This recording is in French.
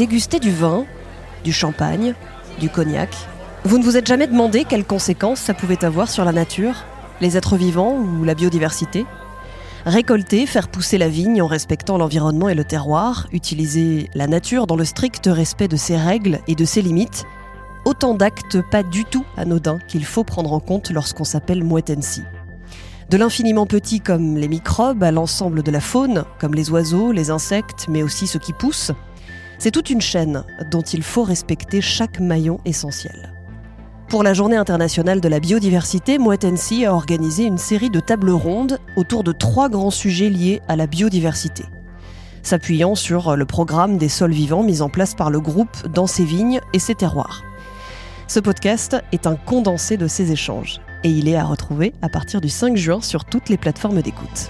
déguster du vin, du champagne, du cognac. Vous ne vous êtes jamais demandé quelles conséquences ça pouvait avoir sur la nature, les êtres vivants ou la biodiversité Récolter, faire pousser la vigne en respectant l'environnement et le terroir, utiliser la nature dans le strict respect de ses règles et de ses limites, autant d'actes pas du tout anodins qu'il faut prendre en compte lorsqu'on s'appelle Mouettensi. De l'infiniment petit comme les microbes à l'ensemble de la faune, comme les oiseaux, les insectes, mais aussi ceux qui poussent, c'est toute une chaîne dont il faut respecter chaque maillon essentiel. Pour la Journée internationale de la biodiversité, Mouettensi a organisé une série de tables rondes autour de trois grands sujets liés à la biodiversité. S'appuyant sur le programme des sols vivants mis en place par le groupe dans ses vignes et ses terroirs. Ce podcast est un condensé de ces échanges et il est à retrouver à partir du 5 juin sur toutes les plateformes d'écoute.